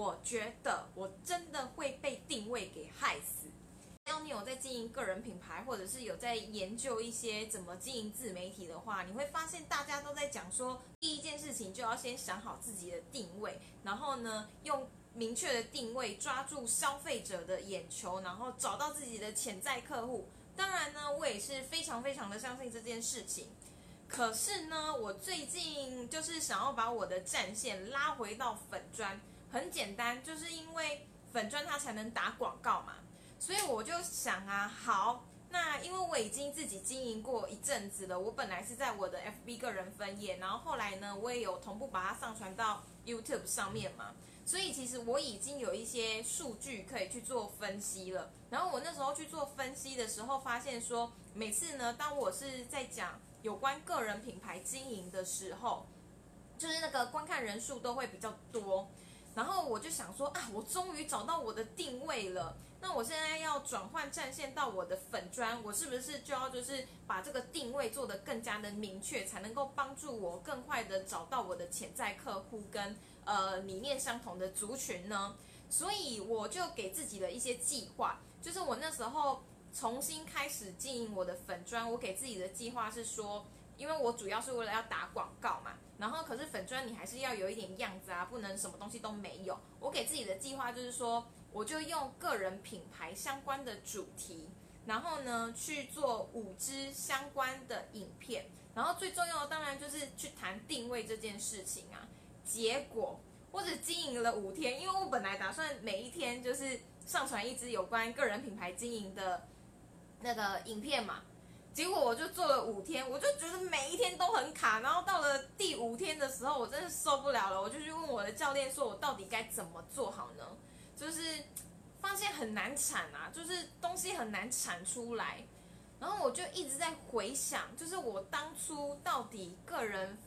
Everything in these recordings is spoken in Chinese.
我觉得我真的会被定位给害死。只要你有在经营个人品牌，或者是有在研究一些怎么经营自媒体的话，你会发现大家都在讲说，第一件事情就要先想好自己的定位，然后呢，用明确的定位抓住消费者的眼球，然后找到自己的潜在客户。当然呢，我也是非常非常的相信这件事情。可是呢，我最近就是想要把我的战线拉回到粉砖，很简单，就是因为粉砖它才能打广告嘛。所以我就想啊，好，那因为我已经自己经营过一阵子了，我本来是在我的 FB 个人分页，然后后来呢，我也有同步把它上传到 YouTube 上面嘛。所以其实我已经有一些数据可以去做分析了。然后我那时候去做分析的时候，发现说，每次呢，当我是在讲有关个人品牌经营的时候，就是那个观看人数都会比较多。然后我就想说啊，我终于找到我的定位了。那我现在要转换战线到我的粉砖，我是不是就要就是把这个定位做得更加的明确，才能够帮助我更快的找到我的潜在客户跟呃理念相同的族群呢？所以我就给自己的一些计划，就是我那时候重新开始经营我的粉砖，我给自己的计划是说。因为我主要是为了要打广告嘛，然后可是粉砖你还是要有一点样子啊，不能什么东西都没有。我给自己的计划就是说，我就用个人品牌相关的主题，然后呢去做五支相关的影片，然后最重要的当然就是去谈定位这件事情啊。结果我只经营了五天，因为我本来打算每一天就是上传一支有关个人品牌经营的那个影片嘛。结果我就做了五天，我就觉得每一天都很卡，然后到了第五天的时候，我真的受不了了，我就去问我的教练说，我到底该怎么做好呢？就是发现很难产啊，就是东西很难产出来，然后我就一直在回想，就是我当初到底个人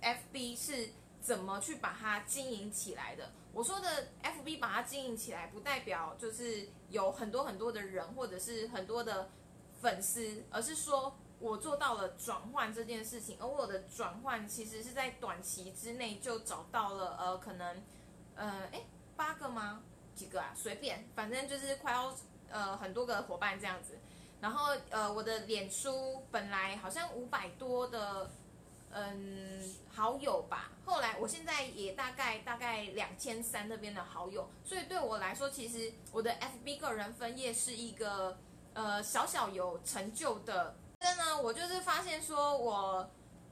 FB 是怎么去把它经营起来的？我说的 FB 把它经营起来，不代表就是有很多很多的人，或者是很多的。粉丝，而是说我做到了转换这件事情，而我的转换其实是在短期之内就找到了，呃，可能，呃，哎，八个吗？几个啊？随便，反正就是快要呃很多个伙伴这样子。然后呃，我的脸书本来好像五百多的，嗯，好友吧。后来我现在也大概大概两千三那边的好友，所以对我来说，其实我的 FB 个人分页是一个。呃，小小有成就的，真的，我就是发现说，我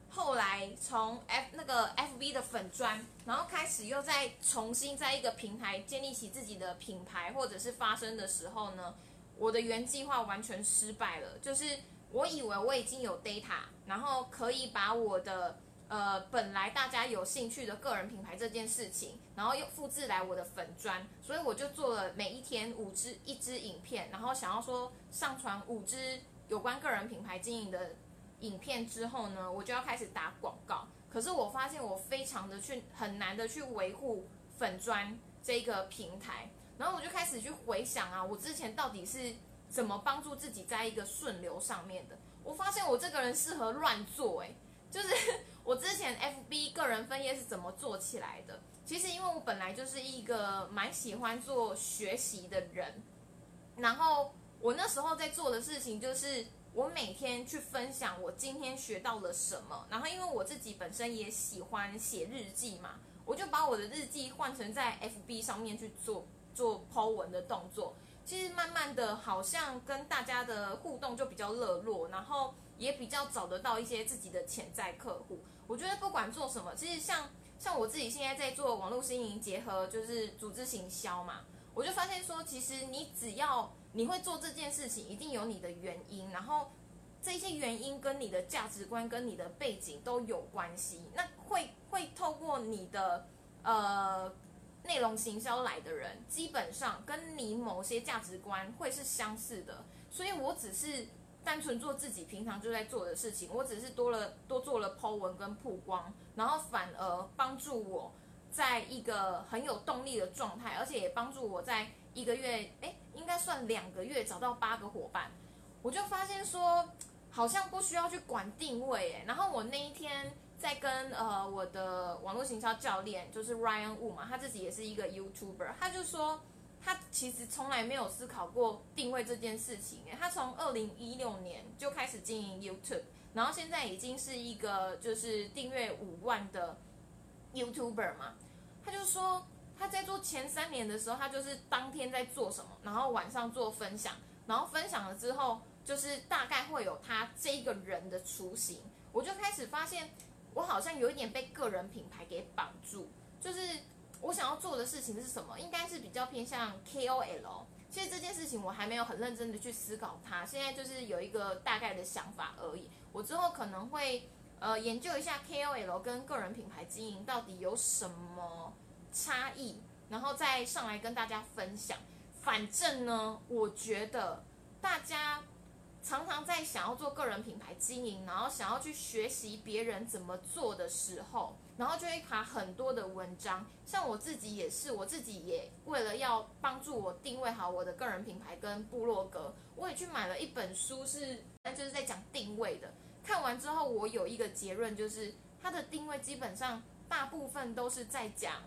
后来从 F 那个 FB 的粉砖，然后开始又再重新在一个平台建立起自己的品牌，或者是发声的时候呢，我的原计划完全失败了。就是我以为我已经有 data，然后可以把我的。呃，本来大家有兴趣的个人品牌这件事情，然后又复制来我的粉砖，所以我就做了每一天五支一支影片，然后想要说上传五支有关个人品牌经营的影片之后呢，我就要开始打广告。可是我发现我非常的去很难的去维护粉砖这个平台，然后我就开始去回想啊，我之前到底是怎么帮助自己在一个顺流上面的？我发现我这个人适合乱做，诶，就是。我之前 FB 个人分页是怎么做起来的？其实因为我本来就是一个蛮喜欢做学习的人，然后我那时候在做的事情就是我每天去分享我今天学到了什么，然后因为我自己本身也喜欢写日记嘛，我就把我的日记换成在 FB 上面去做做抛文的动作。其实慢慢的，好像跟大家的互动就比较热络，然后也比较找得到一些自己的潜在客户。我觉得不管做什么，其实像像我自己现在在做网络经营结合，就是组织行销嘛，我就发现说，其实你只要你会做这件事情，一定有你的原因，然后这些原因跟你的价值观跟你的背景都有关系，那会会透过你的呃。内容行销来的人，基本上跟你某些价值观会是相似的，所以我只是单纯做自己平常就在做的事情，我只是多了多做了 Po 文跟曝光，然后反而帮助我在一个很有动力的状态，而且也帮助我在一个月，哎，应该算两个月找到八个伙伴，我就发现说好像不需要去管定位，哎，然后我那一天。在跟呃我的网络行销教练，就是 Ryan Wu 嘛，他自己也是一个 YouTuber，他就说他其实从来没有思考过定位这件事情。他从二零一六年就开始经营 YouTube，然后现在已经是一个就是订阅五万的 YouTuber 嘛。他就说他在做前三年的时候，他就是当天在做什么，然后晚上做分享，然后分享了之后，就是大概会有他这个人的雏形。我就开始发现。我好像有一点被个人品牌给绑住，就是我想要做的事情是什么，应该是比较偏向 KOL。其实这件事情我还没有很认真的去思考它，现在就是有一个大概的想法而已。我之后可能会呃研究一下 KOL 跟个人品牌经营到底有什么差异，然后再上来跟大家分享。反正呢，我觉得大家。常常在想要做个人品牌经营，然后想要去学习别人怎么做的时候，然后就会卡很多的文章。像我自己也是，我自己也为了要帮助我定位好我的个人品牌跟部落格，我也去买了一本书，是那就是在讲定位的。看完之后，我有一个结论，就是它的定位基本上大部分都是在讲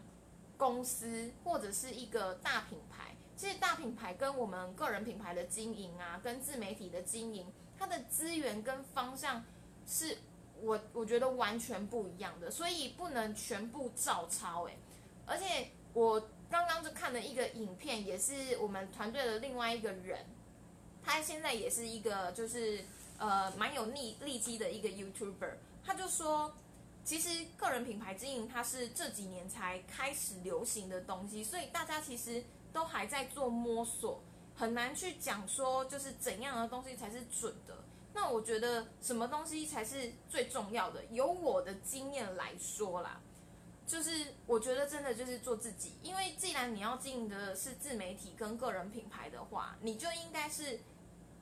公司或者是一个大品牌。其实大品牌跟我们个人品牌的经营啊，跟自媒体的经营，它的资源跟方向是我我觉得完全不一样的，所以不能全部照抄诶。而且我刚刚就看了一个影片，也是我们团队的另外一个人，他现在也是一个就是呃蛮有力力基的一个 YouTuber，他就说，其实个人品牌经营它是这几年才开始流行的东西，所以大家其实。都还在做摸索，很难去讲说就是怎样的东西才是准的。那我觉得什么东西才是最重要的？由我的经验来说啦，就是我觉得真的就是做自己。因为既然你要经营的是自媒体跟个人品牌的话，你就应该是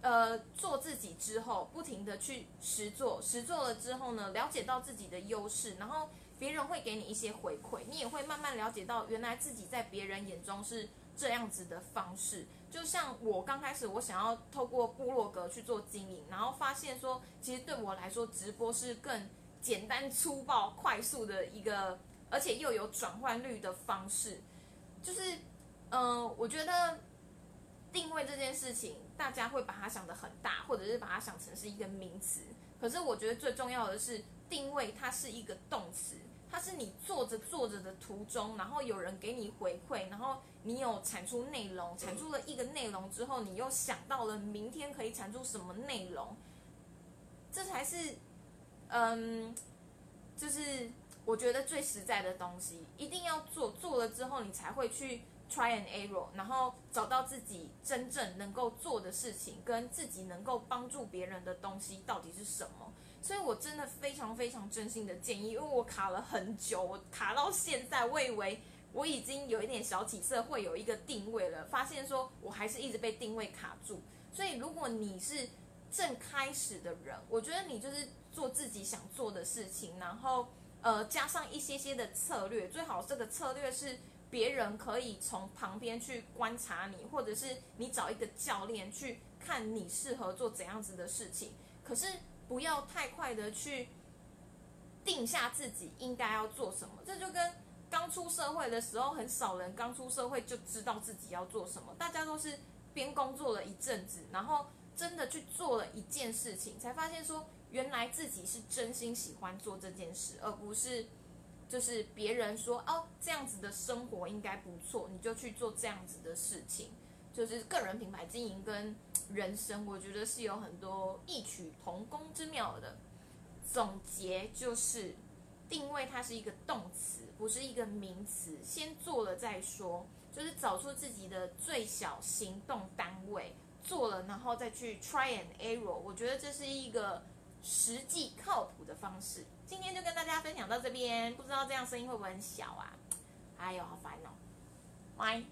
呃做自己之后，不停的去实做，实做了之后呢，了解到自己的优势，然后别人会给你一些回馈，你也会慢慢了解到原来自己在别人眼中是。这样子的方式，就像我刚开始我想要透过部落格去做经营，然后发现说，其实对我来说，直播是更简单粗暴、快速的一个，而且又有转换率的方式。就是，嗯，我觉得定位这件事情，大家会把它想得很大，或者是把它想成是一个名词。可是我觉得最重要的是，定位它是一个动词。它是你做着做着的途中，然后有人给你回馈，然后你有产出内容，产出了一个内容之后，你又想到了明天可以产出什么内容，这才是，嗯，就是我觉得最实在的东西，一定要做，做了之后你才会去 try and error，然后找到自己真正能够做的事情，跟自己能够帮助别人的东西到底是什么。所以，我真的非常非常真心的建议，因为我卡了很久，我卡到现在，我以为我已经有一点小起色，会有一个定位了，发现说我还是一直被定位卡住。所以，如果你是正开始的人，我觉得你就是做自己想做的事情，然后呃加上一些些的策略，最好这个策略是别人可以从旁边去观察你，或者是你找一个教练去看你适合做怎样子的事情。可是。不要太快的去定下自己应该要做什么，这就跟刚出社会的时候，很少人刚出社会就知道自己要做什么。大家都是边工作了一阵子，然后真的去做了一件事情，才发现说原来自己是真心喜欢做这件事，而不是就是别人说哦这样子的生活应该不错，你就去做这样子的事情。就是个人品牌经营跟人生，我觉得是有很多异曲同工之妙的。总结就是，定位它是一个动词，不是一个名词。先做了再说，就是找出自己的最小行动单位，做了然后再去 try and error。我觉得这是一个实际靠谱的方式。今天就跟大家分享到这边，不知道这样声音会不会很小啊？哎呦，好烦哦，拜。